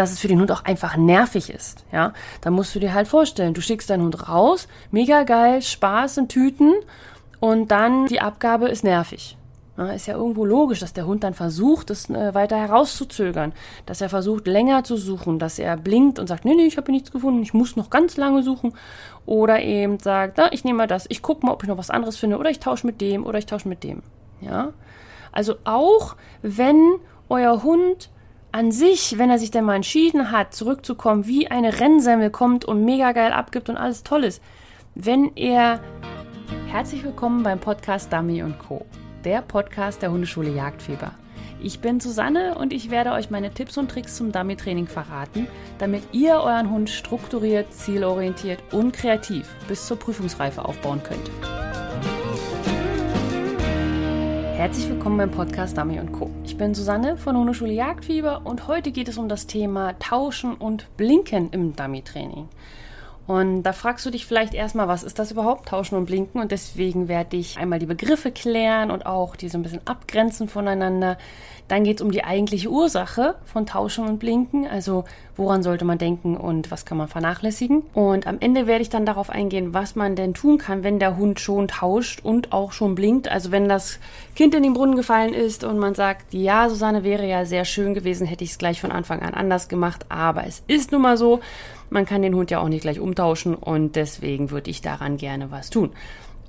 dass es für den Hund auch einfach nervig ist. Ja, da musst du dir halt vorstellen, du schickst deinen Hund raus, mega geil, Spaß in Tüten und dann die Abgabe ist nervig. Ja, ist ja irgendwo logisch, dass der Hund dann versucht, es äh, weiter herauszuzögern, dass er versucht, länger zu suchen, dass er blinkt und sagt, nee, nee, ich habe nichts gefunden, ich muss noch ganz lange suchen. Oder eben sagt, na, ich nehme mal das, ich gucke mal, ob ich noch was anderes finde, oder ich tausche mit dem, oder ich tausche mit dem. Ja? Also auch wenn euer Hund an sich, wenn er sich dann mal entschieden hat, zurückzukommen, wie eine Rennsemmel kommt und mega geil abgibt und alles toll ist, wenn er Herzlich willkommen beim Podcast Dummy Co der Podcast der Hundeschule Jagdfieber. Ich bin Susanne und ich werde euch meine Tipps und Tricks zum Dummy-Training verraten, damit ihr euren Hund strukturiert, zielorientiert und kreativ bis zur Prüfungsreife aufbauen könnt. Herzlich willkommen beim Podcast Dummy Co. Ich bin Susanne von Hundeschule Jagdfieber und heute geht es um das Thema Tauschen und Blinken im Dummy-Training. Und da fragst du dich vielleicht erstmal, was ist das überhaupt, Tauschen und Blinken? Und deswegen werde ich einmal die Begriffe klären und auch die so ein bisschen abgrenzen voneinander. Dann geht es um die eigentliche Ursache von Tauschen und Blinken, also woran sollte man denken und was kann man vernachlässigen. Und am Ende werde ich dann darauf eingehen, was man denn tun kann, wenn der Hund schon tauscht und auch schon blinkt. Also wenn das Kind in den Brunnen gefallen ist und man sagt, ja, Susanne wäre ja sehr schön gewesen, hätte ich es gleich von Anfang an anders gemacht, aber es ist nun mal so. Man kann den Hund ja auch nicht gleich umtauschen und deswegen würde ich daran gerne was tun.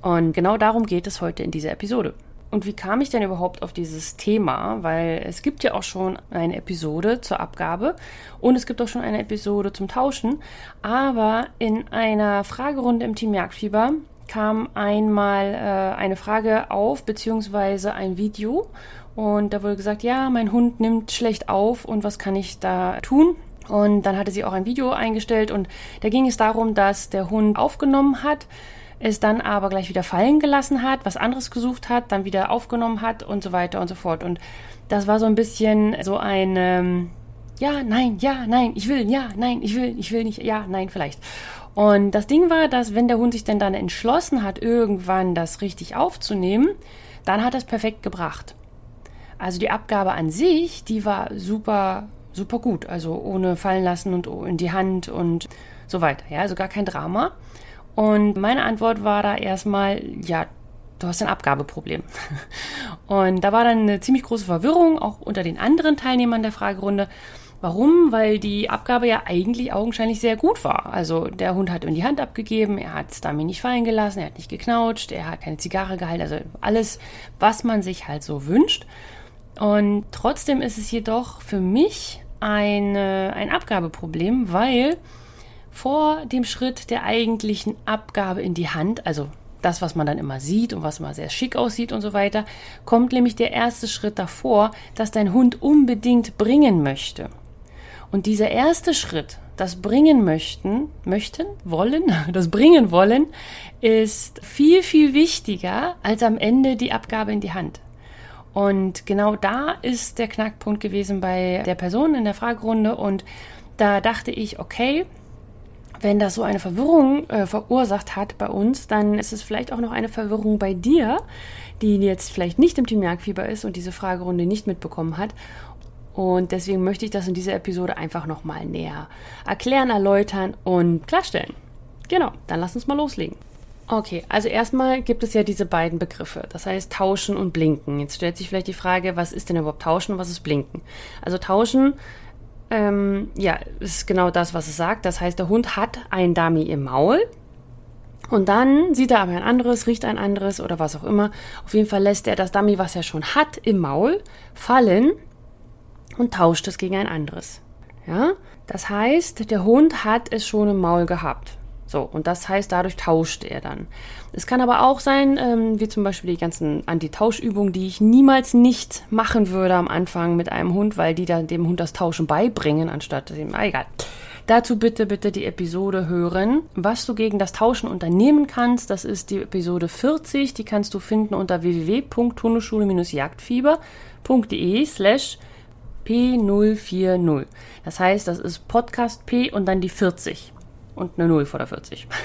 Und genau darum geht es heute in dieser Episode. Und wie kam ich denn überhaupt auf dieses Thema? Weil es gibt ja auch schon eine Episode zur Abgabe und es gibt auch schon eine Episode zum Tauschen. Aber in einer Fragerunde im Team Jagdfieber kam einmal äh, eine Frage auf, beziehungsweise ein Video. Und da wurde gesagt, ja, mein Hund nimmt schlecht auf und was kann ich da tun? Und dann hatte sie auch ein Video eingestellt und da ging es darum, dass der Hund aufgenommen hat, es dann aber gleich wieder fallen gelassen hat, was anderes gesucht hat, dann wieder aufgenommen hat und so weiter und so fort. Und das war so ein bisschen so ein ähm, ja, nein, ja, nein, ich will, ja, nein, ich will, ich will nicht, ja, nein, vielleicht. Und das Ding war, dass wenn der Hund sich denn dann entschlossen hat, irgendwann das richtig aufzunehmen, dann hat es perfekt gebracht. Also die Abgabe an sich, die war super super gut. Also ohne fallen lassen und in die Hand und so weiter. Ja, also gar kein Drama. Und meine Antwort war da erstmal, ja, du hast ein Abgabeproblem. Und da war dann eine ziemlich große Verwirrung, auch unter den anderen Teilnehmern der Fragerunde. Warum? Weil die Abgabe ja eigentlich augenscheinlich sehr gut war. Also der Hund hat ihm die Hand abgegeben, er hat es damit nicht fallen gelassen, er hat nicht geknautscht, er hat keine Zigarre gehalten, also alles, was man sich halt so wünscht. Und trotzdem ist es jedoch für mich eine, ein Abgabeproblem, weil vor dem Schritt der eigentlichen Abgabe in die Hand, also das, was man dann immer sieht und was mal sehr schick aussieht und so weiter, kommt nämlich der erste Schritt davor, dass dein Hund unbedingt bringen möchte. Und dieser erste Schritt, das bringen möchten, möchten, wollen, das bringen wollen, ist viel, viel wichtiger als am Ende die Abgabe in die Hand. Und genau da ist der Knackpunkt gewesen bei der Person in der Fragerunde. Und da dachte ich, okay, wenn das so eine Verwirrung äh, verursacht hat bei uns, dann ist es vielleicht auch noch eine Verwirrung bei dir, die jetzt vielleicht nicht im Team Jagdfieber ist und diese Fragerunde nicht mitbekommen hat. Und deswegen möchte ich das in dieser Episode einfach nochmal näher erklären, erläutern und klarstellen. Genau, dann lass uns mal loslegen. Okay, also erstmal gibt es ja diese beiden Begriffe, das heißt tauschen und blinken. Jetzt stellt sich vielleicht die Frage, was ist denn überhaupt tauschen und was ist blinken? Also tauschen, ähm, ja, ist genau das, was es sagt. Das heißt, der Hund hat ein Dummy im Maul und dann sieht er aber ein anderes, riecht ein anderes oder was auch immer. Auf jeden Fall lässt er das Dummy, was er schon hat, im Maul fallen und tauscht es gegen ein anderes. Ja, das heißt, der Hund hat es schon im Maul gehabt. So, und das heißt, dadurch tauscht er dann. Es kann aber auch sein, ähm, wie zum Beispiel die ganzen Anti-Tauschübungen, die ich niemals nicht machen würde am Anfang mit einem Hund, weil die dann dem Hund das Tauschen beibringen, anstatt dem, ah, egal. Dazu bitte, bitte die Episode hören, was du gegen das Tauschen unternehmen kannst. Das ist die Episode 40, die kannst du finden unter www.hundeschule-jagdfieber.de slash P040. Das heißt, das ist Podcast P und dann die 40 und eine 0 vor der 40.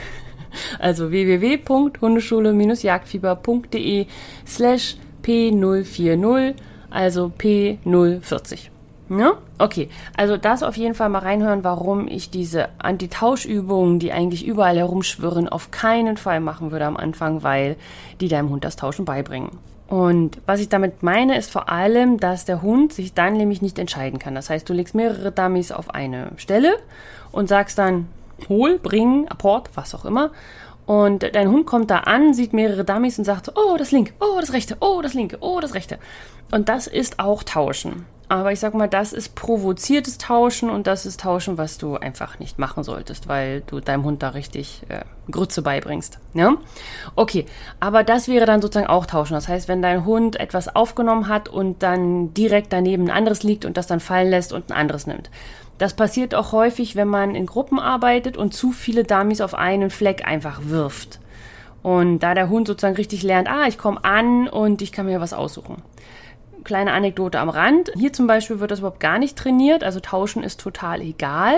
Also www.hundeschule-jagdfieber.de slash P040, also P040. Ne? Okay, also das auf jeden Fall mal reinhören, warum ich diese Antitauschübungen, die eigentlich überall herumschwirren, auf keinen Fall machen würde am Anfang, weil die deinem Hund das Tauschen beibringen. Und was ich damit meine, ist vor allem, dass der Hund sich dann nämlich nicht entscheiden kann. Das heißt, du legst mehrere Dummies auf eine Stelle und sagst dann, hol, bring, Apport, was auch immer. Und dein Hund kommt da an, sieht mehrere Dummies und sagt, oh, das linke, oh, das rechte, oh, das linke, oh, das rechte. Und das ist auch Tauschen. Aber ich sag mal, das ist provoziertes Tauschen und das ist Tauschen, was du einfach nicht machen solltest, weil du deinem Hund da richtig äh, Grütze beibringst. Ja? Okay, aber das wäre dann sozusagen auch Tauschen. Das heißt, wenn dein Hund etwas aufgenommen hat und dann direkt daneben ein anderes liegt und das dann fallen lässt und ein anderes nimmt. Das passiert auch häufig, wenn man in Gruppen arbeitet und zu viele Dummies auf einen Fleck einfach wirft. Und da der Hund sozusagen richtig lernt, ah, ich komme an und ich kann mir was aussuchen kleine Anekdote am Rand. Hier zum Beispiel wird das überhaupt gar nicht trainiert. Also tauschen ist total egal.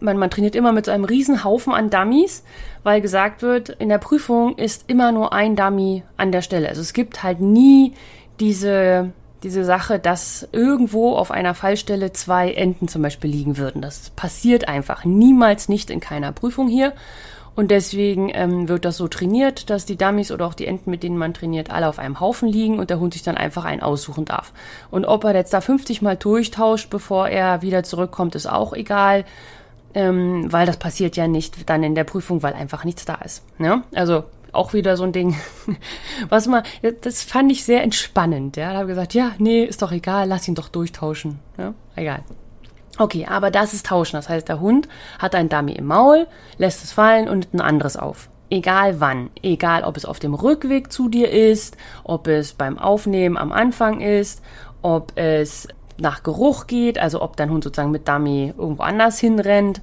Man, man trainiert immer mit so einem riesen Haufen an Dummies, weil gesagt wird, in der Prüfung ist immer nur ein Dummy an der Stelle. Also es gibt halt nie diese, diese Sache, dass irgendwo auf einer Fallstelle zwei Enten zum Beispiel liegen würden. Das passiert einfach niemals nicht in keiner Prüfung hier. Und deswegen ähm, wird das so trainiert, dass die Dummies oder auch die Enten, mit denen man trainiert, alle auf einem Haufen liegen und der Hund sich dann einfach einen aussuchen darf. Und ob er jetzt da 50 Mal durchtauscht, bevor er wieder zurückkommt, ist auch egal, ähm, weil das passiert ja nicht dann in der Prüfung, weil einfach nichts da ist. Ne? Also auch wieder so ein Ding, was man, das fand ich sehr entspannend. Ja, da habe ich gesagt, ja, nee, ist doch egal, lass ihn doch durchtauschen. Ja, egal. Okay, aber das ist Tauschen. Das heißt, der Hund hat ein Dummy im Maul, lässt es fallen und ein anderes auf. Egal wann. Egal, ob es auf dem Rückweg zu dir ist, ob es beim Aufnehmen am Anfang ist, ob es nach Geruch geht, also ob dein Hund sozusagen mit Dummy irgendwo anders hinrennt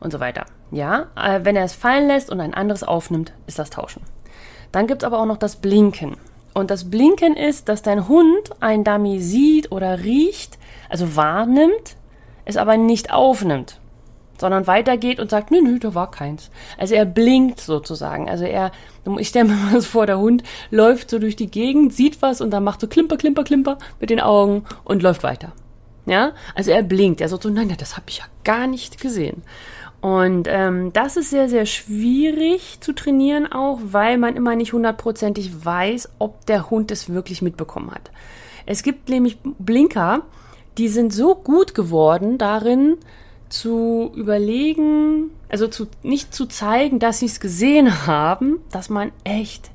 und so weiter. Ja, äh, wenn er es fallen lässt und ein anderes aufnimmt, ist das Tauschen. Dann gibt es aber auch noch das Blinken. Und das Blinken ist, dass dein Hund ein Dummy sieht oder riecht, also wahrnimmt, es aber nicht aufnimmt, sondern weitergeht und sagt, nö, nö, da war keins. Also er blinkt sozusagen. Also er, ich stelle mir mal so vor, der Hund läuft so durch die Gegend, sieht was und dann macht so klimper, klimper, klimper mit den Augen und läuft weiter. Ja, also er blinkt. Er sagt so, nein, das habe ich ja gar nicht gesehen. Und ähm, das ist sehr, sehr schwierig zu trainieren auch, weil man immer nicht hundertprozentig weiß, ob der Hund es wirklich mitbekommen hat. Es gibt nämlich Blinker, die sind so gut geworden darin, zu überlegen, also zu, nicht zu zeigen, dass sie es gesehen haben, dass man echt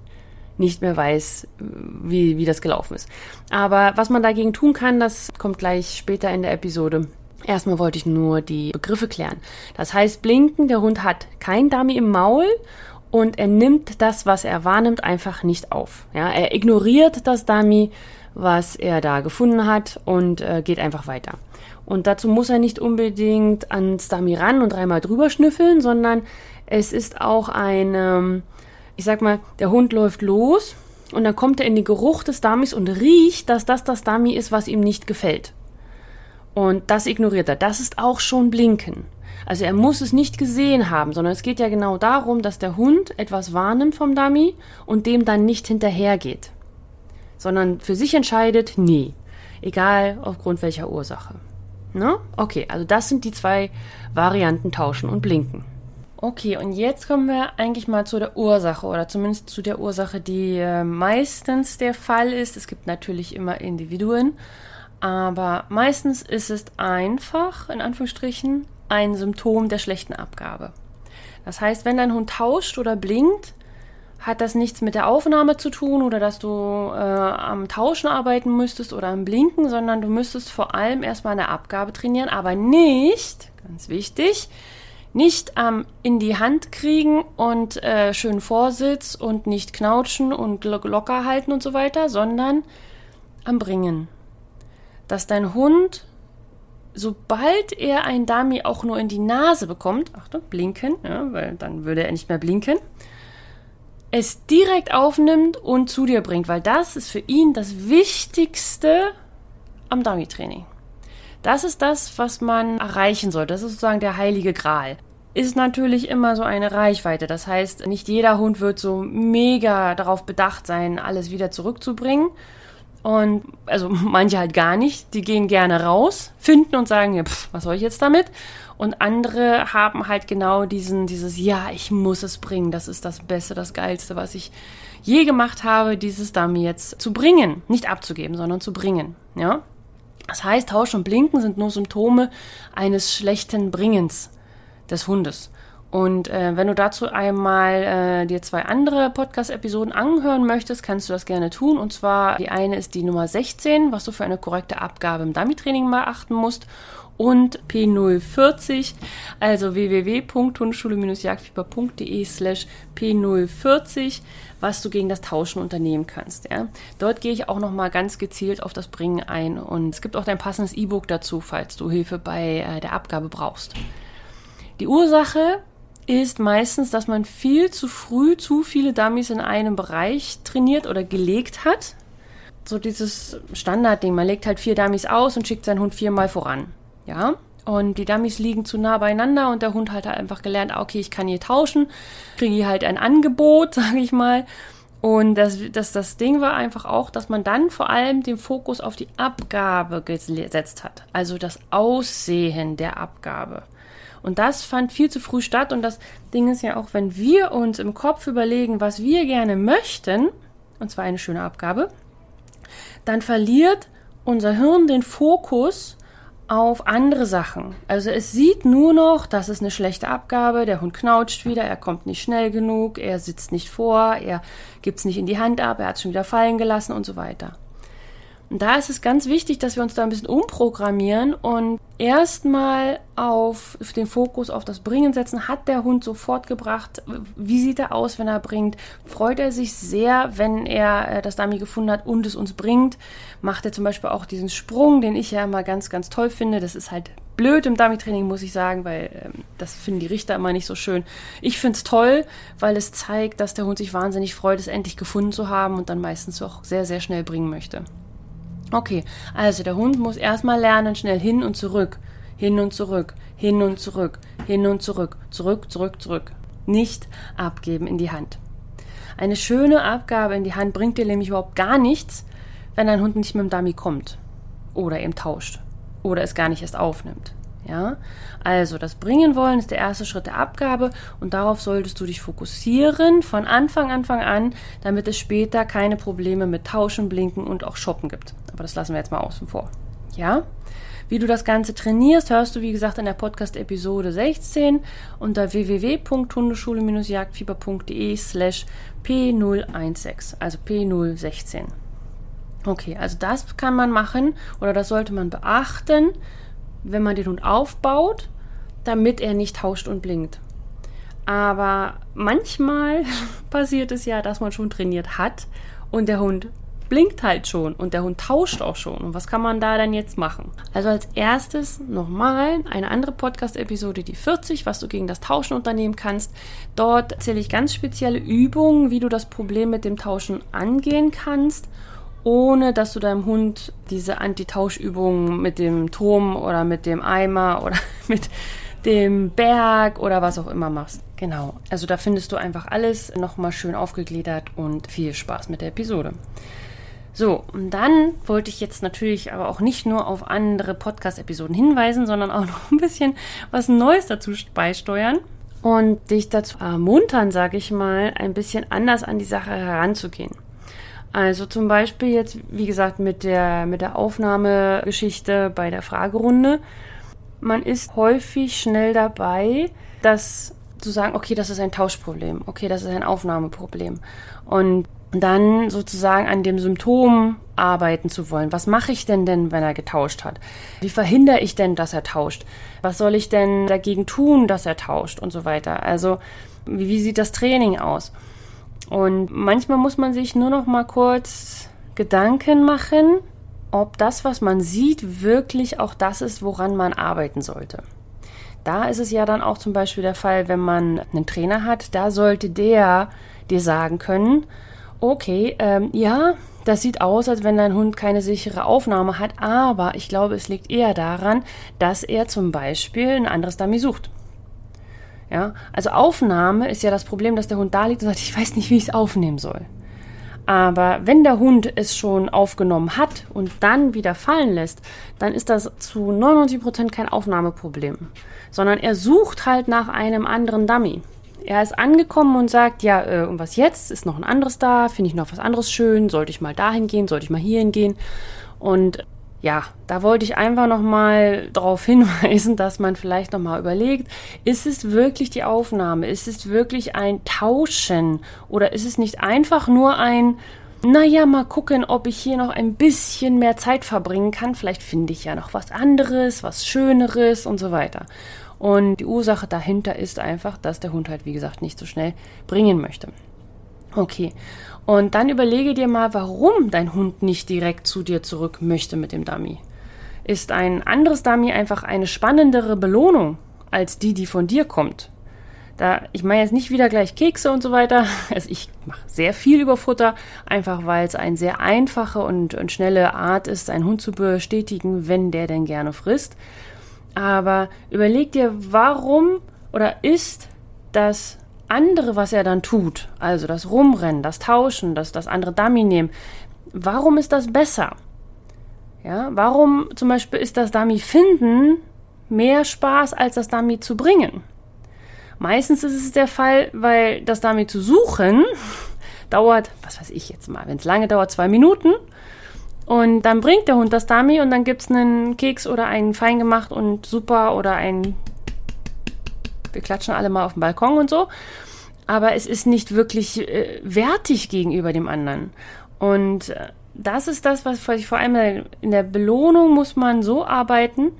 nicht mehr weiß, wie, wie das gelaufen ist. Aber was man dagegen tun kann, das kommt gleich später in der Episode. Erstmal wollte ich nur die Begriffe klären. Das heißt, blinken, der Hund hat kein Dummy im Maul und er nimmt das, was er wahrnimmt, einfach nicht auf. Ja, er ignoriert das Dummy was er da gefunden hat und äh, geht einfach weiter. Und dazu muss er nicht unbedingt ans Dummy ran und dreimal drüber schnüffeln, sondern es ist auch ein, ähm, ich sag mal, der Hund läuft los und dann kommt er in den Geruch des Dummies und riecht, dass das das Dummy ist, was ihm nicht gefällt. Und das ignoriert er. Das ist auch schon Blinken. Also er muss es nicht gesehen haben, sondern es geht ja genau darum, dass der Hund etwas wahrnimmt vom Dummy und dem dann nicht hinterhergeht sondern für sich entscheidet, nee, egal aufgrund welcher Ursache. Ne? Okay, also das sind die zwei Varianten tauschen und blinken. Okay, und jetzt kommen wir eigentlich mal zu der Ursache oder zumindest zu der Ursache, die äh, meistens der Fall ist. Es gibt natürlich immer Individuen, aber meistens ist es einfach, in Anführungsstrichen, ein Symptom der schlechten Abgabe. Das heißt, wenn dein Hund tauscht oder blinkt, hat das nichts mit der Aufnahme zu tun oder dass du äh, am Tauschen arbeiten müsstest oder am Blinken, sondern du müsstest vor allem erstmal eine Abgabe trainieren, aber nicht, ganz wichtig, nicht ähm, in die Hand kriegen und äh, schön Vorsitz und nicht knautschen und locker halten und so weiter, sondern am Bringen. Dass dein Hund, sobald er ein Dummy auch nur in die Nase bekommt, Achtung, blinken, ja, weil dann würde er nicht mehr blinken, es direkt aufnimmt und zu dir bringt, weil das ist für ihn das Wichtigste am Dummy-Training. Das ist das, was man erreichen sollte. Das ist sozusagen der heilige Gral. Ist natürlich immer so eine Reichweite. Das heißt, nicht jeder Hund wird so mega darauf bedacht sein, alles wieder zurückzubringen. Und also manche halt gar nicht, die gehen gerne raus, finden und sagen, ja, pff, was soll ich jetzt damit? Und andere haben halt genau diesen, dieses, ja, ich muss es bringen, das ist das Beste, das Geilste, was ich je gemacht habe, dieses Dummy jetzt zu bringen. Nicht abzugeben, sondern zu bringen. Ja? Das heißt, Tausch und Blinken sind nur Symptome eines schlechten Bringens des Hundes. Und äh, wenn du dazu einmal äh, dir zwei andere Podcast-Episoden anhören möchtest, kannst du das gerne tun. Und zwar die eine ist die Nummer 16, was du für eine korrekte Abgabe im Dummy-Training beachten musst. Und P040, also www.hundeschule-jagdfieber.de slash P040, was du gegen das Tauschen unternehmen kannst. Ja. Dort gehe ich auch nochmal ganz gezielt auf das Bringen ein. Und es gibt auch dein passendes E-Book dazu, falls du Hilfe bei äh, der Abgabe brauchst. Die Ursache ist meistens, dass man viel zu früh zu viele Dummies in einem Bereich trainiert oder gelegt hat. So dieses Standardding, man legt halt vier Dummies aus und schickt seinen Hund viermal voran. Ja, und die Dummies liegen zu nah beieinander und der Hund hat halt einfach gelernt, ah, okay, ich kann hier tauschen, kriege hier halt ein Angebot, sage ich mal. Und das, das, das Ding war einfach auch, dass man dann vor allem den Fokus auf die Abgabe gesetzt hat. Also das Aussehen der Abgabe. Und das fand viel zu früh statt. Und das Ding ist ja auch, wenn wir uns im Kopf überlegen, was wir gerne möchten, und zwar eine schöne Abgabe, dann verliert unser Hirn den Fokus auf andere Sachen. Also es sieht nur noch, das ist eine schlechte Abgabe, der Hund knautscht wieder, er kommt nicht schnell genug, er sitzt nicht vor, er gibt es nicht in die Hand ab, er hat es schon wieder fallen gelassen und so weiter. Und da ist es ganz wichtig, dass wir uns da ein bisschen umprogrammieren und erstmal auf den Fokus auf das Bringen setzen. Hat der Hund sofort gebracht? Wie sieht er aus, wenn er bringt? Freut er sich sehr, wenn er äh, das Dummy gefunden hat und es uns bringt? Macht er zum Beispiel auch diesen Sprung, den ich ja immer ganz, ganz toll finde. Das ist halt blöd im Dummy-Training, muss ich sagen, weil ähm, das finden die Richter immer nicht so schön. Ich finde es toll, weil es zeigt, dass der Hund sich wahnsinnig freut, es endlich gefunden zu haben und dann meistens auch sehr, sehr schnell bringen möchte. Okay, also der Hund muss erstmal lernen, schnell hin und zurück, hin und zurück, hin und zurück, hin und zurück, zurück, zurück, zurück. Nicht abgeben in die Hand. Eine schöne Abgabe in die Hand bringt dir nämlich überhaupt gar nichts, wenn dein Hund nicht mit dem Dummy kommt oder eben tauscht oder es gar nicht erst aufnimmt. Ja, also das Bringen wollen ist der erste Schritt der Abgabe und darauf solltest du dich fokussieren von Anfang Anfang an, damit es später keine Probleme mit Tauschen, Blinken und auch Shoppen gibt. Aber das lassen wir jetzt mal außen vor. Ja? Wie du das Ganze trainierst, hörst du wie gesagt in der Podcast-Episode 16 unter www.hundeschule-jagdfieber.de slash P016, also P016. Okay, also das kann man machen oder das sollte man beachten, wenn man den Hund aufbaut, damit er nicht tauscht und blinkt. Aber manchmal passiert es ja, dass man schon trainiert hat und der Hund blinkt halt schon und der Hund tauscht auch schon. Und was kann man da dann jetzt machen? Also als erstes nochmal eine andere Podcast-Episode, die 40, was du gegen das Tauschen unternehmen kannst. Dort erzähle ich ganz spezielle Übungen, wie du das Problem mit dem Tauschen angehen kannst ohne dass du deinem Hund diese Antitauschübungen mit dem Turm oder mit dem Eimer oder mit dem Berg oder was auch immer machst. Genau. Also da findest du einfach alles nochmal schön aufgegliedert und viel Spaß mit der Episode. So, und dann wollte ich jetzt natürlich aber auch nicht nur auf andere Podcast-Episoden hinweisen, sondern auch noch ein bisschen was Neues dazu beisteuern und dich dazu ermuntern, sage ich mal, ein bisschen anders an die Sache heranzugehen. Also zum Beispiel jetzt, wie gesagt, mit der, mit der Aufnahmegeschichte bei der Fragerunde. Man ist häufig schnell dabei, das zu sagen, okay, das ist ein Tauschproblem, okay, das ist ein Aufnahmeproblem. Und dann sozusagen an dem Symptom arbeiten zu wollen. Was mache ich denn denn, wenn er getauscht hat? Wie verhindere ich denn, dass er tauscht? Was soll ich denn dagegen tun, dass er tauscht und so weiter? Also, wie, wie sieht das Training aus? Und manchmal muss man sich nur noch mal kurz Gedanken machen, ob das, was man sieht, wirklich auch das ist, woran man arbeiten sollte. Da ist es ja dann auch zum Beispiel der Fall, wenn man einen Trainer hat, da sollte der dir sagen können, okay, ähm, ja, das sieht aus, als wenn dein Hund keine sichere Aufnahme hat, aber ich glaube, es liegt eher daran, dass er zum Beispiel ein anderes Dummy sucht. Ja, also Aufnahme ist ja das Problem, dass der Hund da liegt und sagt, ich weiß nicht, wie ich es aufnehmen soll. Aber wenn der Hund es schon aufgenommen hat und dann wieder fallen lässt, dann ist das zu 99 Prozent kein Aufnahmeproblem, sondern er sucht halt nach einem anderen Dummy. Er ist angekommen und sagt, ja, äh, und was jetzt? Ist noch ein anderes da? Finde ich noch was anderes schön? Sollte ich mal dahin gehen? Sollte ich mal hierhin gehen? Und ja, da wollte ich einfach nochmal darauf hinweisen, dass man vielleicht nochmal überlegt, ist es wirklich die Aufnahme? Ist es wirklich ein Tauschen? Oder ist es nicht einfach nur ein, naja, mal gucken, ob ich hier noch ein bisschen mehr Zeit verbringen kann. Vielleicht finde ich ja noch was anderes, was Schöneres und so weiter. Und die Ursache dahinter ist einfach, dass der Hund halt, wie gesagt, nicht so schnell bringen möchte. Okay. Und dann überlege dir mal, warum dein Hund nicht direkt zu dir zurück möchte mit dem Dummy. Ist ein anderes Dummy einfach eine spannendere Belohnung als die, die von dir kommt? Da, ich meine jetzt nicht wieder gleich Kekse und so weiter. Also ich mache sehr viel über Futter, einfach weil es eine sehr einfache und, und schnelle Art ist, einen Hund zu bestätigen, wenn der denn gerne frisst. Aber überleg dir, warum oder ist das andere, was er dann tut, also das Rumrennen, das Tauschen, das, das andere Dummy nehmen, warum ist das besser? Ja, warum zum Beispiel ist das Dummy finden mehr Spaß als das Dummy zu bringen? Meistens ist es der Fall, weil das Dummy zu suchen dauert, was weiß ich jetzt mal, wenn es lange dauert, zwei Minuten und dann bringt der Hund das Dummy und dann gibt es einen Keks oder einen fein gemacht und super oder ein. Wir klatschen alle mal auf dem Balkon und so. Aber es ist nicht wirklich äh, wertig gegenüber dem anderen. Und äh, das ist das, was ich vor allem in der Belohnung muss man so arbeiten,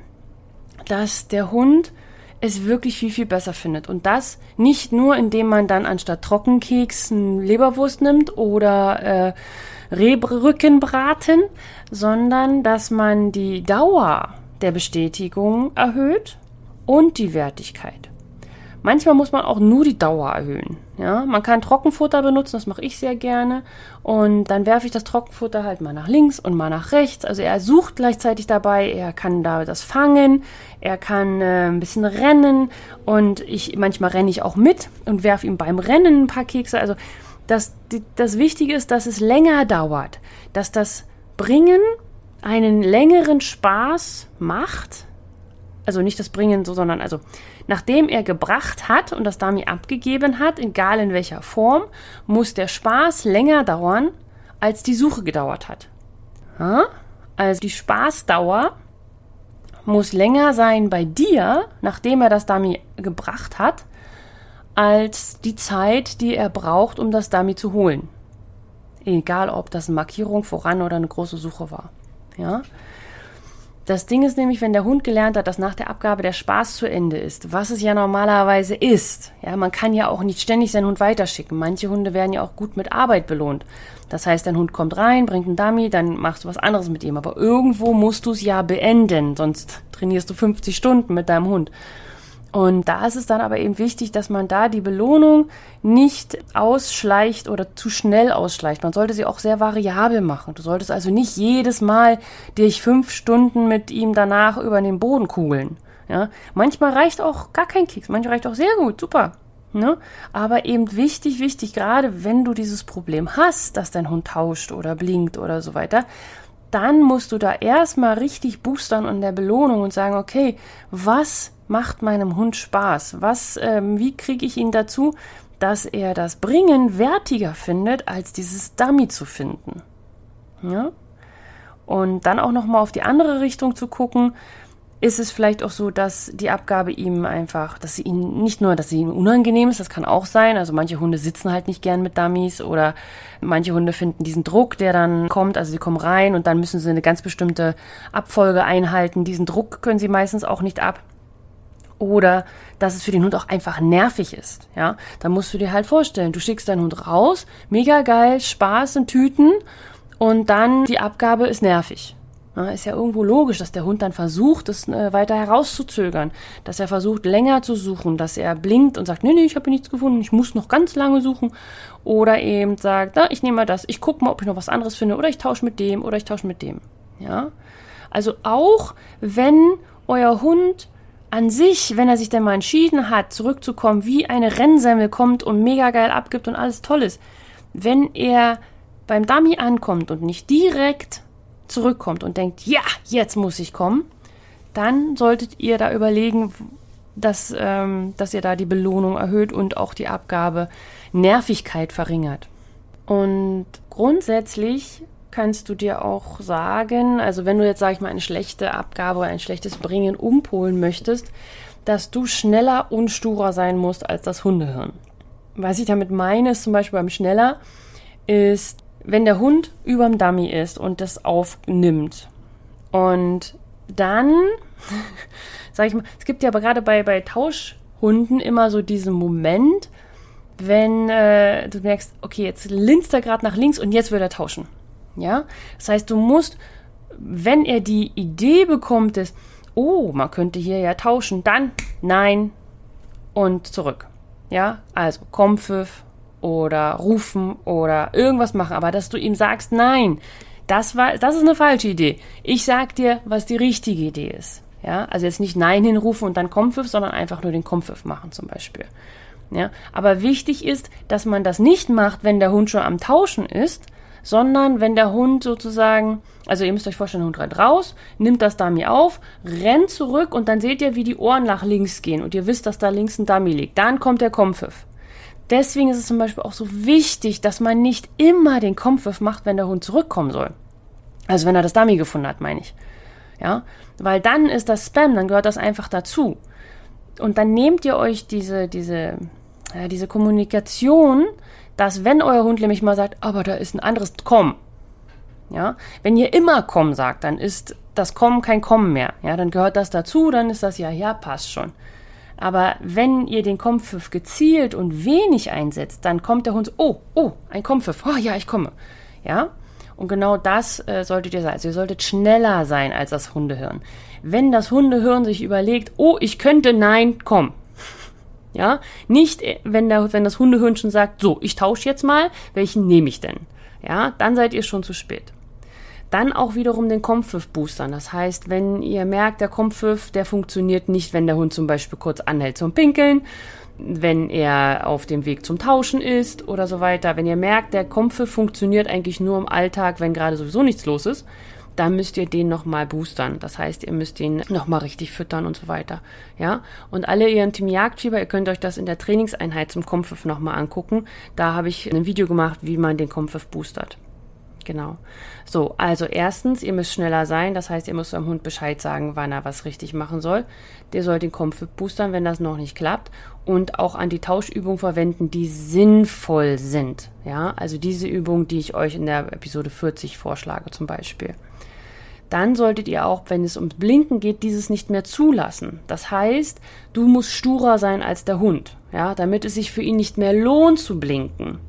dass der Hund es wirklich viel, viel besser findet. Und das nicht nur, indem man dann anstatt Trockenkeks einen Leberwurst nimmt oder äh, Rebrückenbraten, sondern dass man die Dauer der Bestätigung erhöht und die Wertigkeit. Manchmal muss man auch nur die Dauer erhöhen. Ja, man kann Trockenfutter benutzen, das mache ich sehr gerne. Und dann werfe ich das Trockenfutter halt mal nach links und mal nach rechts. Also er sucht gleichzeitig dabei, er kann da das fangen, er kann äh, ein bisschen rennen und ich manchmal renne ich auch mit und werfe ihm beim Rennen ein paar Kekse. Also die, das Wichtige ist, dass es länger dauert, dass das Bringen einen längeren Spaß macht. Also nicht das Bringen so, sondern also nachdem er gebracht hat und das Dummy abgegeben hat, egal in welcher Form, muss der Spaß länger dauern, als die Suche gedauert hat. Also die Spaßdauer muss länger sein bei dir, nachdem er das Dummy gebracht hat, als die Zeit, die er braucht, um das Dummy zu holen. Egal, ob das eine Markierung voran oder eine große Suche war. Ja? Das Ding ist nämlich, wenn der Hund gelernt hat, dass nach der Abgabe der Spaß zu Ende ist, was es ja normalerweise ist. Ja, man kann ja auch nicht ständig seinen Hund weiterschicken. Manche Hunde werden ja auch gut mit Arbeit belohnt. Das heißt, dein Hund kommt rein, bringt einen Dummy, dann machst du was anderes mit ihm. Aber irgendwo musst du es ja beenden, sonst trainierst du 50 Stunden mit deinem Hund. Und da ist es dann aber eben wichtig, dass man da die Belohnung nicht ausschleicht oder zu schnell ausschleicht. Man sollte sie auch sehr variabel machen. Du solltest also nicht jedes Mal dich fünf Stunden mit ihm danach über den Boden kugeln. Ja, manchmal reicht auch gar kein Keks, manchmal reicht auch sehr gut, super. Ne? Aber eben wichtig, wichtig, gerade wenn du dieses Problem hast, dass dein Hund tauscht oder blinkt oder so weiter, dann musst du da erstmal richtig boostern an der Belohnung und sagen, okay, was macht meinem Hund Spaß? Was, ähm, wie kriege ich ihn dazu, dass er das Bringen wertiger findet, als dieses Dummy zu finden? Ja? Und dann auch nochmal auf die andere Richtung zu gucken, ist es vielleicht auch so, dass die Abgabe ihm einfach, dass sie ihn nicht nur, dass sie ihm unangenehm ist, das kann auch sein. Also manche Hunde sitzen halt nicht gern mit Dummies oder manche Hunde finden diesen Druck, der dann kommt, also sie kommen rein und dann müssen sie eine ganz bestimmte Abfolge einhalten. Diesen Druck können sie meistens auch nicht ab oder dass es für den Hund auch einfach nervig ist. Ja, dann musst du dir halt vorstellen, du schickst deinen Hund raus, mega geil, Spaß in Tüten und dann die Abgabe ist nervig. Ja, ist ja irgendwo logisch, dass der Hund dann versucht, es äh, weiter herauszuzögern, dass er versucht, länger zu suchen, dass er blinkt und sagt, nee, nee, ich habe nichts gefunden, ich muss noch ganz lange suchen. Oder eben sagt, na, ich nehme mal das, ich gucke mal, ob ich noch was anderes finde, oder ich tausche mit dem, oder ich tausche mit dem. Ja, also auch wenn euer Hund an sich, wenn er sich denn mal entschieden hat, zurückzukommen, wie eine Rennsemmel kommt und mega geil abgibt und alles toll ist, wenn er beim Dummy ankommt und nicht direkt zurückkommt und denkt, ja, jetzt muss ich kommen, dann solltet ihr da überlegen, dass, ähm, dass ihr da die Belohnung erhöht und auch die Abgabe Nervigkeit verringert. Und grundsätzlich kannst du dir auch sagen, also wenn du jetzt, sag ich mal, eine schlechte Abgabe oder ein schlechtes Bringen umpolen möchtest, dass du schneller und sturer sein musst als das Hundehirn. Was ich damit meine, ist zum Beispiel beim Schneller, ist, wenn der Hund überm Dummy ist und das aufnimmt. Und dann, sag ich mal, es gibt ja aber gerade bei, bei Tauschhunden immer so diesen Moment, wenn äh, du merkst, okay, jetzt linst er gerade nach links und jetzt will er tauschen. Ja, das heißt, du musst, wenn er die Idee bekommt, dass, oh, man könnte hier ja tauschen, dann nein und zurück. Ja, also Kompfiff oder rufen oder irgendwas machen, aber dass du ihm sagst, nein, das war, das ist eine falsche Idee. Ich sag dir, was die richtige Idee ist. Ja, also jetzt nicht Nein hinrufen und dann Kompfiff, sondern einfach nur den Kompfiff machen zum Beispiel. Ja, aber wichtig ist, dass man das nicht macht, wenn der Hund schon am Tauschen ist, sondern wenn der Hund sozusagen, also ihr müsst euch vorstellen, der Hund rennt raus, nimmt das Dummy auf, rennt zurück und dann seht ihr, wie die Ohren nach links gehen und ihr wisst, dass da links ein Dummy liegt. Dann kommt der Kompfiff. Deswegen ist es zum Beispiel auch so wichtig, dass man nicht immer den Kompfiff macht, wenn der Hund zurückkommen soll. Also wenn er das Dummy gefunden hat, meine ich. Ja, weil dann ist das Spam, dann gehört das einfach dazu. Und dann nehmt ihr euch diese, diese, ja, diese Kommunikation dass wenn euer Hund nämlich mal sagt, aber da ist ein anderes Komm, ja, wenn ihr immer Komm sagt, dann ist das Kommen kein Kommen mehr, ja, dann gehört das dazu, dann ist das ja, ja, passt schon. Aber wenn ihr den Kompfiff gezielt und wenig einsetzt, dann kommt der Hund, oh, oh, ein Kompfiff, oh ja, ich komme, ja. Und genau das äh, solltet ihr sein. Also ihr solltet schneller sein als das Hundehirn. Wenn das Hundehirn sich überlegt, oh, ich könnte, nein, komm, ja, nicht, äh, wenn, der, wenn das Hundehirnchen sagt, so, ich tausche jetzt mal, welchen nehme ich denn? Ja, dann seid ihr schon zu spät. Dann auch wiederum den Kompfiff boostern. Das heißt, wenn ihr merkt, der Kompfiff, der funktioniert nicht, wenn der Hund zum Beispiel kurz anhält zum Pinkeln, wenn er auf dem Weg zum Tauschen ist oder so weiter. Wenn ihr merkt, der Kompfiff funktioniert eigentlich nur im Alltag, wenn gerade sowieso nichts los ist, dann müsst ihr den nochmal boostern. Das heißt, ihr müsst ihn nochmal richtig füttern und so weiter. Ja, und alle ihr Team Jagdfieber, ihr könnt euch das in der Trainingseinheit zum Kompfiff nochmal angucken. Da habe ich ein Video gemacht, wie man den Kompfiff boostert. Genau. So, also erstens, ihr müsst schneller sein, das heißt, ihr müsst eurem Hund Bescheid sagen, wann er was richtig machen soll. Der soll den Kompfiff boostern, wenn das noch nicht klappt. Und auch an die Tauschübungen verwenden, die sinnvoll sind. Ja, also diese Übung, die ich euch in der Episode 40 vorschlage, zum Beispiel dann solltet ihr auch, wenn es ums Blinken geht, dieses nicht mehr zulassen. Das heißt, du musst sturer sein als der Hund, ja, damit es sich für ihn nicht mehr lohnt zu blinken.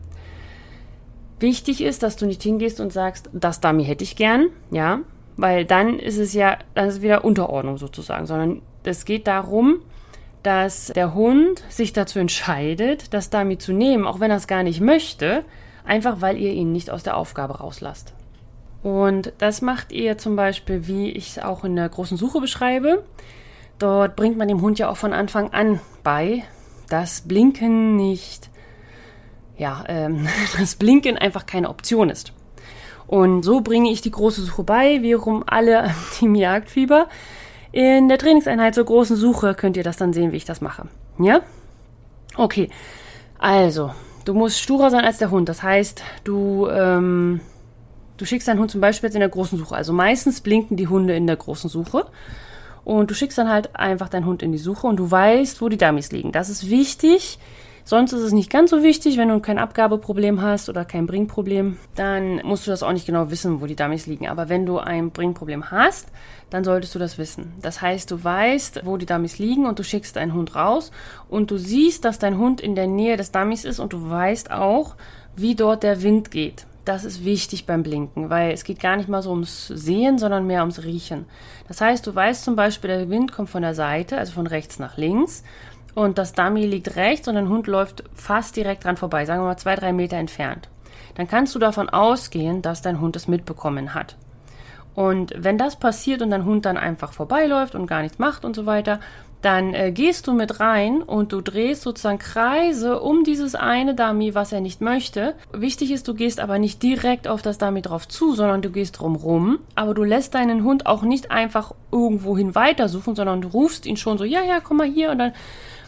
Wichtig ist, dass du nicht hingehst und sagst, das Dummy hätte ich gern, ja, weil dann ist es ja, dann ist es wieder Unterordnung sozusagen, sondern es geht darum, dass der Hund sich dazu entscheidet, das Dummy zu nehmen, auch wenn er es gar nicht möchte, einfach weil ihr ihn nicht aus der Aufgabe rauslasst. Und das macht ihr zum Beispiel, wie ich es auch in der großen Suche beschreibe. Dort bringt man dem Hund ja auch von Anfang an bei, dass Blinken nicht, ja, ähm, dass Blinken einfach keine Option ist. Und so bringe ich die große Suche bei, wie rum alle Team Jagdfieber. In der Trainingseinheit zur großen Suche könnt ihr das dann sehen, wie ich das mache. Ja? Okay. Also, du musst sturer sein als der Hund. Das heißt, du ähm, Du schickst deinen Hund zum Beispiel jetzt in der großen Suche. Also meistens blinken die Hunde in der großen Suche. Und du schickst dann halt einfach deinen Hund in die Suche und du weißt, wo die Dummies liegen. Das ist wichtig. Sonst ist es nicht ganz so wichtig, wenn du kein Abgabeproblem hast oder kein Bringproblem, dann musst du das auch nicht genau wissen, wo die Dummies liegen. Aber wenn du ein Bringproblem hast, dann solltest du das wissen. Das heißt, du weißt, wo die Dummies liegen und du schickst deinen Hund raus und du siehst, dass dein Hund in der Nähe des Dummies ist und du weißt auch, wie dort der Wind geht. Das ist wichtig beim Blinken, weil es geht gar nicht mal so ums Sehen, sondern mehr ums Riechen. Das heißt, du weißt zum Beispiel, der Wind kommt von der Seite, also von rechts nach links, und das Dummy liegt rechts und dein Hund läuft fast direkt dran vorbei, sagen wir mal zwei, drei Meter entfernt. Dann kannst du davon ausgehen, dass dein Hund es mitbekommen hat. Und wenn das passiert und dein Hund dann einfach vorbeiläuft und gar nichts macht und so weiter, dann äh, gehst du mit rein und du drehst sozusagen Kreise um dieses eine Dummy, was er nicht möchte. Wichtig ist, du gehst aber nicht direkt auf das Dummy drauf zu, sondern du gehst drumrum. Aber du lässt deinen Hund auch nicht einfach irgendwohin weitersuchen, sondern du rufst ihn schon so, ja, ja, komm mal hier und dann,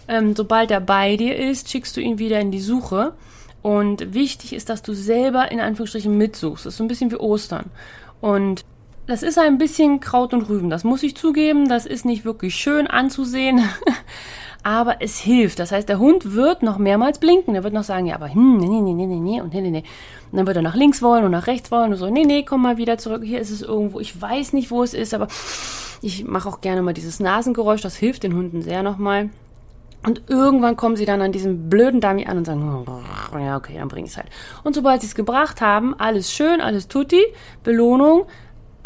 ähm, sobald er bei dir ist, schickst du ihn wieder in die Suche. Und wichtig ist, dass du selber in Anführungsstrichen mitsuchst. Das ist so ein bisschen wie Ostern. Und das ist ein bisschen Kraut und Rüben, das muss ich zugeben. Das ist nicht wirklich schön anzusehen, aber es hilft. Das heißt, der Hund wird noch mehrmals blinken. Er wird noch sagen, ja, aber hm, nee, nee, nee, nee, nee und nee, nee, nee. Und dann wird er nach links wollen und nach rechts wollen und so, nee, nee, komm mal wieder zurück. Hier ist es irgendwo. Ich weiß nicht, wo es ist, aber ich mache auch gerne mal dieses Nasengeräusch. Das hilft den Hunden sehr nochmal. Und irgendwann kommen sie dann an diesem blöden Dummy an und sagen, ja, okay, dann bring ich es halt. Und sobald sie es gebracht haben, alles schön, alles tutti, Belohnung,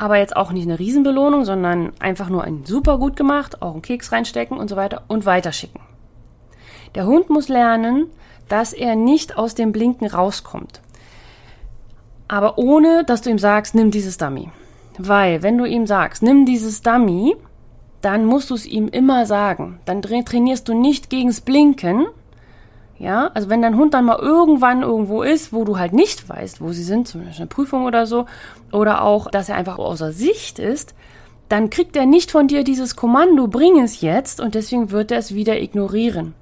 aber jetzt auch nicht eine Riesenbelohnung, sondern einfach nur ein super gut gemacht, auch einen Keks reinstecken und so weiter und weiterschicken. Der Hund muss lernen, dass er nicht aus dem Blinken rauskommt. Aber ohne, dass du ihm sagst, nimm dieses Dummy. Weil, wenn du ihm sagst, nimm dieses Dummy, dann musst du es ihm immer sagen. Dann trainierst du nicht gegens Blinken, ja, also wenn dein Hund dann mal irgendwann irgendwo ist, wo du halt nicht weißt, wo sie sind, zum Beispiel eine Prüfung oder so, oder auch, dass er einfach außer Sicht ist, dann kriegt er nicht von dir dieses Kommando, bring es jetzt, und deswegen wird er es wieder ignorieren.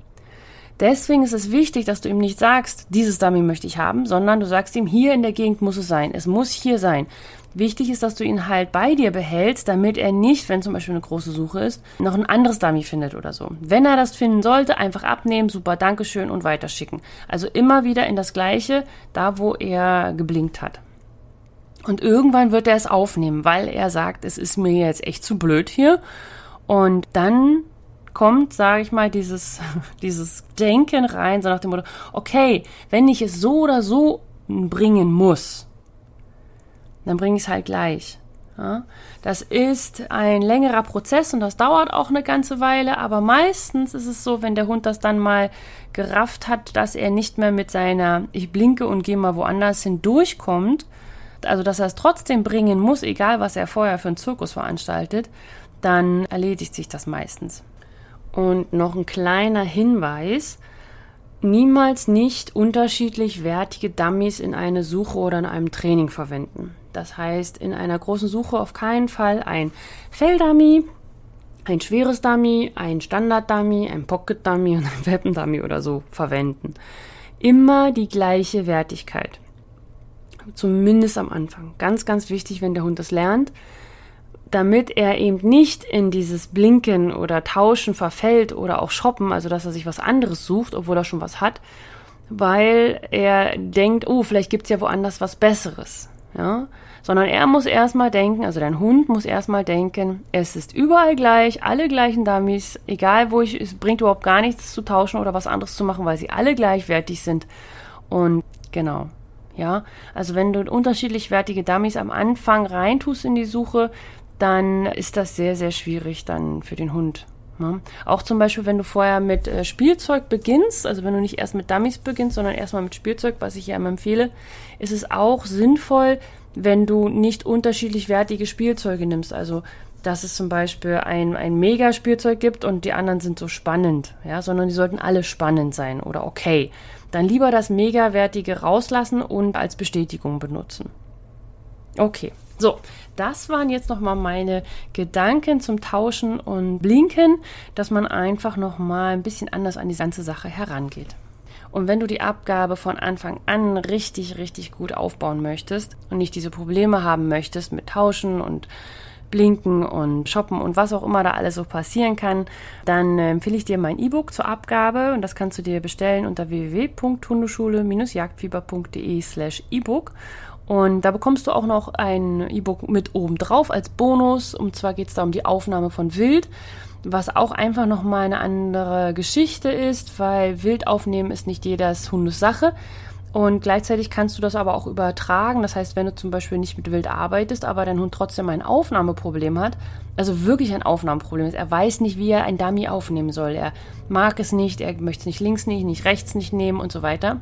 Deswegen ist es wichtig, dass du ihm nicht sagst, dieses Dummy möchte ich haben, sondern du sagst ihm, hier in der Gegend muss es sein. Es muss hier sein. Wichtig ist, dass du ihn halt bei dir behältst, damit er nicht, wenn zum Beispiel eine große Suche ist, noch ein anderes Dummy findet oder so. Wenn er das finden sollte, einfach abnehmen, super, Dankeschön und weiterschicken. Also immer wieder in das Gleiche, da wo er geblinkt hat. Und irgendwann wird er es aufnehmen, weil er sagt, es ist mir jetzt echt zu blöd hier. Und dann kommt, sage ich mal, dieses, dieses Denken rein, so nach dem Motto, okay, wenn ich es so oder so bringen muss, dann bringe ich es halt gleich. Ja, das ist ein längerer Prozess und das dauert auch eine ganze Weile, aber meistens ist es so, wenn der Hund das dann mal gerafft hat, dass er nicht mehr mit seiner Ich blinke und gehe mal woanders hin durchkommt, also dass er es trotzdem bringen muss, egal was er vorher für einen Zirkus veranstaltet, dann erledigt sich das meistens. Und noch ein kleiner Hinweis, niemals nicht unterschiedlich wertige Dummies in eine Suche oder in einem Training verwenden. Das heißt, in einer großen Suche auf keinen Fall ein Felldummy, ein schweres Dummy, ein Standard-Dummy, ein Pocket-Dummy und ein Weapon-Dummy oder so verwenden. Immer die gleiche Wertigkeit. Zumindest am Anfang. Ganz, ganz wichtig, wenn der Hund das lernt, damit er eben nicht in dieses Blinken oder Tauschen verfällt oder auch Shoppen, also dass er sich was anderes sucht, obwohl er schon was hat, weil er denkt, oh, vielleicht gibt's ja woanders was Besseres. Ja? sondern er muss erstmal denken, also dein Hund muss erstmal denken, es ist überall gleich, alle gleichen Dummies, egal wo ich, es bringt überhaupt gar nichts zu tauschen oder was anderes zu machen, weil sie alle gleichwertig sind. Und genau. Ja, also wenn du unterschiedlich wertige Dummies am Anfang reintust in die Suche, dann ist das sehr, sehr schwierig dann für den Hund. Ne? Auch zum Beispiel, wenn du vorher mit äh, Spielzeug beginnst, also wenn du nicht erst mit Dummies beginnst, sondern erstmal mit Spielzeug, was ich ja immer empfehle, ist es auch sinnvoll, wenn du nicht unterschiedlich wertige Spielzeuge nimmst. Also, dass es zum Beispiel ein, ein Mega-Spielzeug gibt und die anderen sind so spannend, ja, sondern die sollten alle spannend sein oder okay. Dann lieber das Mega-wertige rauslassen und als Bestätigung benutzen. Okay. So, das waren jetzt nochmal meine Gedanken zum Tauschen und Blinken, dass man einfach nochmal ein bisschen anders an die ganze Sache herangeht. Und wenn du die Abgabe von Anfang an richtig, richtig gut aufbauen möchtest und nicht diese Probleme haben möchtest mit Tauschen und Blinken und Shoppen und was auch immer da alles so passieren kann, dann äh, empfehle ich dir mein E-Book zur Abgabe und das kannst du dir bestellen unter www.hundeschule-jagdfieber.de slash E-Book. Und da bekommst du auch noch ein E-Book mit oben drauf als Bonus. Und zwar geht es da um die Aufnahme von Wild was auch einfach nochmal eine andere Geschichte ist, weil Wild aufnehmen ist nicht jedes Hundes Sache. Und gleichzeitig kannst du das aber auch übertragen. Das heißt, wenn du zum Beispiel nicht mit Wild arbeitest, aber dein Hund trotzdem ein Aufnahmeproblem hat, also wirklich ein Aufnahmeproblem ist, er weiß nicht, wie er ein Dummy aufnehmen soll. Er mag es nicht, er möchte es nicht links nicht, nicht rechts nicht nehmen und so weiter.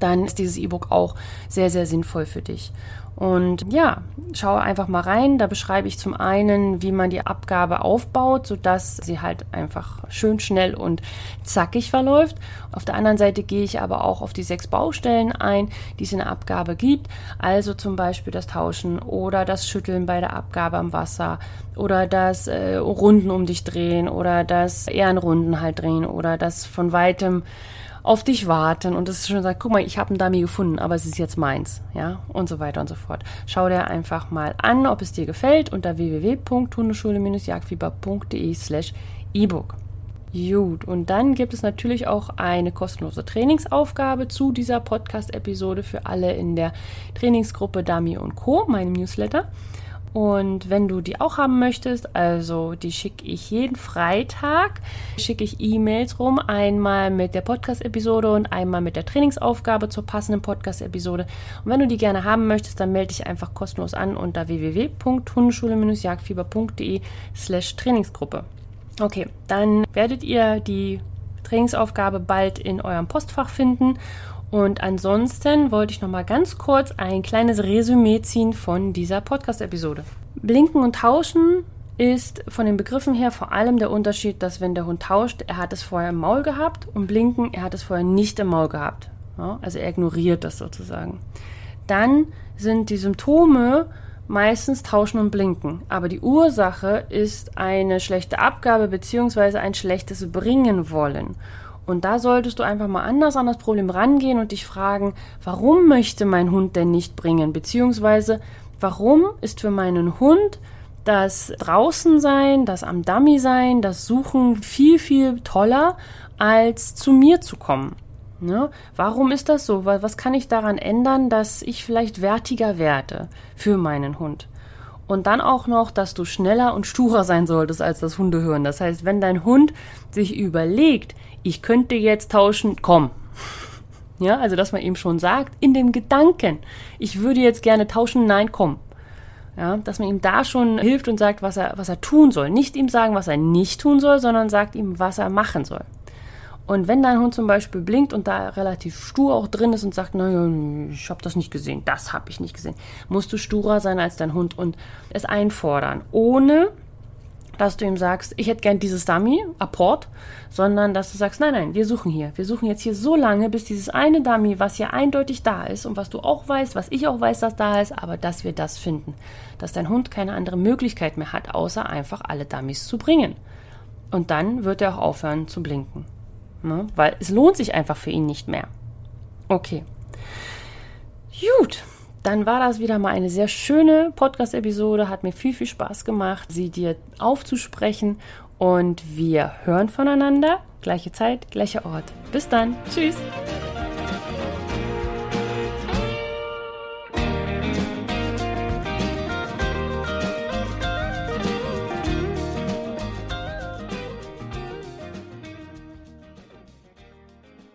Dann ist dieses E-Book auch sehr, sehr sinnvoll für dich. Und ja, schau einfach mal rein. Da beschreibe ich zum einen, wie man die Abgabe aufbaut, sodass sie halt einfach schön schnell und zackig verläuft. Auf der anderen Seite gehe ich aber auch auf die sechs Baustellen ein, die es in der Abgabe gibt. Also zum Beispiel das Tauschen oder das Schütteln bei der Abgabe am Wasser oder das äh, Runden um dich drehen oder das Ehrenrunden halt drehen oder das von weitem auf dich warten und es schon sagt, guck mal, ich habe einen Dummy gefunden, aber es ist jetzt meins, ja, und so weiter und so fort. Schau dir einfach mal an, ob es dir gefällt unter www.hundeschule-jagdfieber.de slash ebook. Gut, und dann gibt es natürlich auch eine kostenlose Trainingsaufgabe zu dieser Podcast-Episode für alle in der Trainingsgruppe Dummy und Co., meinem Newsletter. Und wenn du die auch haben möchtest, also die schicke ich jeden Freitag, schicke ich E-Mails rum, einmal mit der Podcast-Episode und einmal mit der Trainingsaufgabe zur passenden Podcast-Episode. Und wenn du die gerne haben möchtest, dann melde dich einfach kostenlos an unter www.hundeschule-jagdfieber.de slash Trainingsgruppe. Okay, dann werdet ihr die Trainingsaufgabe bald in eurem Postfach finden und ansonsten wollte ich noch mal ganz kurz ein kleines Resümee ziehen von dieser Podcast-Episode. Blinken und tauschen ist von den Begriffen her vor allem der Unterschied, dass wenn der Hund tauscht, er hat es vorher im Maul gehabt und blinken, er hat es vorher nicht im Maul gehabt. Ja, also er ignoriert das sozusagen. Dann sind die Symptome meistens tauschen und blinken, aber die Ursache ist eine schlechte Abgabe bzw. ein schlechtes Bringen wollen. Und da solltest du einfach mal anders an das Problem rangehen und dich fragen, warum möchte mein Hund denn nicht bringen? Beziehungsweise, warum ist für meinen Hund das draußen sein, das am Dummy sein, das Suchen viel, viel toller, als zu mir zu kommen? Ne? Warum ist das so? Was kann ich daran ändern, dass ich vielleicht wertiger werde für meinen Hund? Und dann auch noch, dass du schneller und sturer sein solltest als das Hundehören. Das heißt, wenn dein Hund sich überlegt, ich könnte jetzt tauschen, komm. Ja, also dass man ihm schon sagt, in den Gedanken, ich würde jetzt gerne tauschen, nein, komm. Ja, dass man ihm da schon hilft und sagt, was er, was er tun soll. Nicht ihm sagen, was er nicht tun soll, sondern sagt ihm, was er machen soll. Und wenn dein Hund zum Beispiel blinkt und da relativ stur auch drin ist und sagt, naja, ich habe das nicht gesehen, das habe ich nicht gesehen, musst du sturer sein als dein Hund und es einfordern, ohne dass du ihm sagst, ich hätte gern dieses Dummy, Apport, sondern dass du sagst, nein, nein, wir suchen hier. Wir suchen jetzt hier so lange, bis dieses eine Dummy, was hier eindeutig da ist und was du auch weißt, was ich auch weiß, dass da ist, aber dass wir das finden. Dass dein Hund keine andere Möglichkeit mehr hat, außer einfach alle Dummies zu bringen. Und dann wird er auch aufhören zu blinken. Ne? Weil es lohnt sich einfach für ihn nicht mehr. Okay. Gut, dann war das wieder mal eine sehr schöne Podcast-Episode. Hat mir viel, viel Spaß gemacht, sie dir aufzusprechen. Und wir hören voneinander. Gleiche Zeit, gleicher Ort. Bis dann. Tschüss.